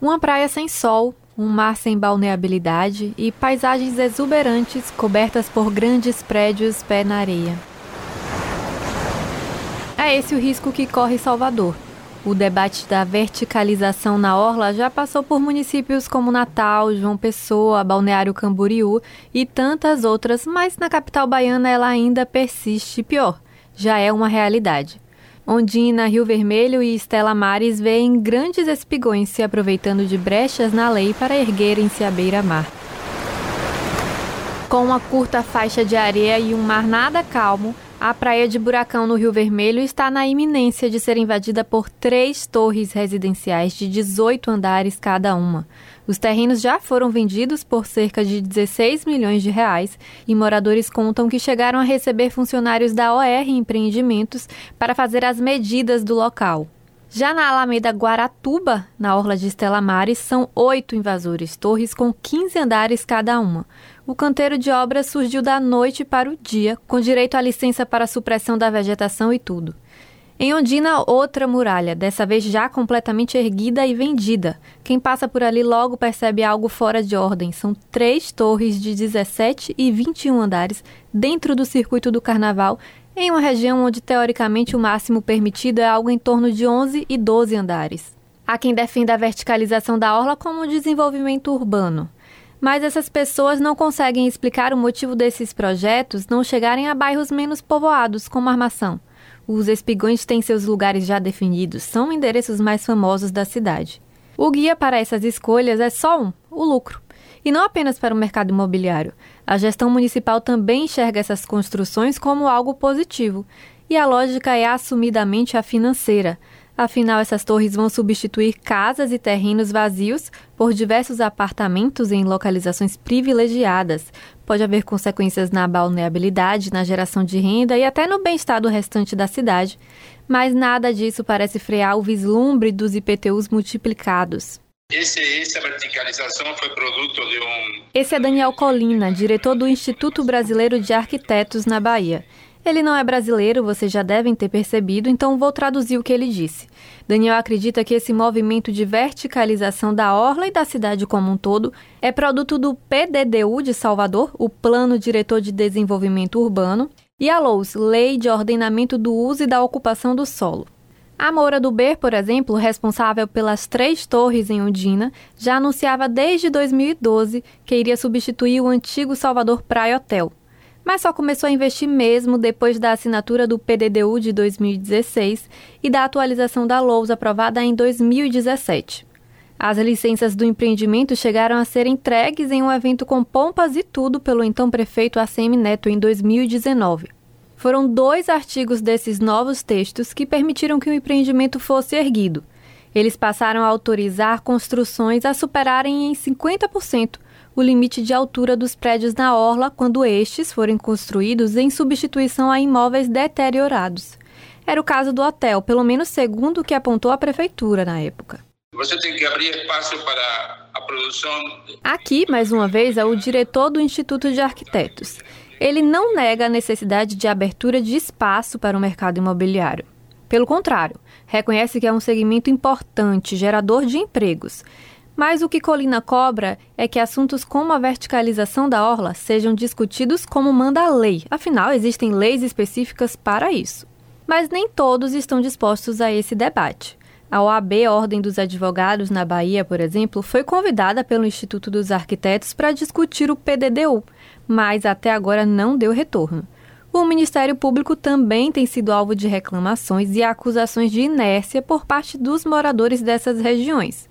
Uma praia sem sol, um mar sem balneabilidade e paisagens exuberantes cobertas por grandes prédios pé na areia. É esse o risco que corre Salvador. O debate da verticalização na orla já passou por municípios como Natal, João Pessoa, Balneário Camboriú e tantas outras, mas na capital baiana ela ainda persiste pior. Já é uma realidade. Ondina, Rio Vermelho e Estela Mares veem grandes espigões se aproveitando de brechas na lei para erguerem-se à beira-mar. Com uma curta faixa de areia e um mar nada calmo, a praia de Buracão, no Rio Vermelho, está na iminência de ser invadida por três torres residenciais de 18 andares cada uma. Os terrenos já foram vendidos por cerca de 16 milhões de reais e moradores contam que chegaram a receber funcionários da OR Empreendimentos para fazer as medidas do local. Já na Alameda Guaratuba, na orla de Estela Mares, são oito invasores, torres com 15 andares cada uma. O canteiro de obras surgiu da noite para o dia, com direito à licença para supressão da vegetação e tudo. Em Ondina, outra muralha, dessa vez já completamente erguida e vendida. Quem passa por ali logo percebe algo fora de ordem. São três torres de 17 e 21 andares dentro do circuito do carnaval, em uma região onde teoricamente o máximo permitido é algo em torno de 11 e 12 andares. Há quem defenda a verticalização da orla como desenvolvimento urbano. Mas essas pessoas não conseguem explicar o motivo desses projetos não chegarem a bairros menos povoados, como Armação. Os espigões têm seus lugares já definidos, são endereços mais famosos da cidade. O guia para essas escolhas é só um: o lucro. E não apenas para o mercado imobiliário. A gestão municipal também enxerga essas construções como algo positivo. E a lógica é assumidamente a financeira. Afinal, essas torres vão substituir casas e terrenos vazios por diversos apartamentos em localizações privilegiadas. Pode haver consequências na balneabilidade, na geração de renda e até no bem-estar do restante da cidade, mas nada disso parece frear o vislumbre dos IPTUs multiplicados. Esse, essa verticalização foi produto de um. Esse é Daniel Colina, diretor do Instituto Brasileiro de Arquitetos na Bahia. Ele não é brasileiro, vocês já devem ter percebido, então vou traduzir o que ele disse. Daniel acredita que esse movimento de verticalização da orla e da cidade como um todo é produto do PDDU de Salvador, o Plano Diretor de Desenvolvimento Urbano, e a LOUS, Lei de Ordenamento do Uso e da Ocupação do Solo. A Moura do Ber, por exemplo, responsável pelas três torres em Undina, já anunciava desde 2012 que iria substituir o antigo Salvador Praia Hotel, mas só começou a investir mesmo depois da assinatura do PDDU de 2016 e da atualização da LOUS aprovada em 2017. As licenças do empreendimento chegaram a ser entregues em um evento com pompas e tudo pelo então prefeito ACM Neto em 2019. Foram dois artigos desses novos textos que permitiram que o empreendimento fosse erguido. Eles passaram a autorizar construções a superarem em 50% o limite de altura dos prédios na orla quando estes forem construídos em substituição a imóveis deteriorados. Era o caso do hotel, pelo menos segundo o que apontou a prefeitura na época. Você tem que abrir espaço para a produção. Aqui, mais uma vez, é o diretor do Instituto de Arquitetos. Ele não nega a necessidade de abertura de espaço para o mercado imobiliário. Pelo contrário, reconhece que é um segmento importante, gerador de empregos. Mas o que Colina cobra é que assuntos como a verticalização da orla sejam discutidos como manda a lei, afinal, existem leis específicas para isso. Mas nem todos estão dispostos a esse debate. A OAB, Ordem dos Advogados na Bahia, por exemplo, foi convidada pelo Instituto dos Arquitetos para discutir o PDDU, mas até agora não deu retorno. O Ministério Público também tem sido alvo de reclamações e acusações de inércia por parte dos moradores dessas regiões.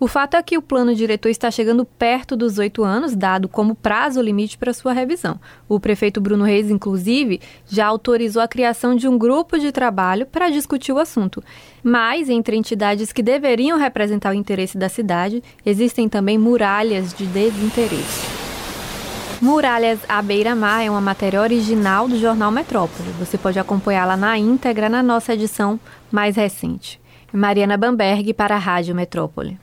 O fato é que o plano diretor está chegando perto dos oito anos, dado como prazo limite para sua revisão. O prefeito Bruno Reis, inclusive, já autorizou a criação de um grupo de trabalho para discutir o assunto. Mas, entre entidades que deveriam representar o interesse da cidade, existem também muralhas de desinteresse. Muralhas à beira-mar é uma matéria original do jornal Metrópole. Você pode acompanhá-la na íntegra na nossa edição mais recente. Mariana Bamberg para a Rádio Metrópole.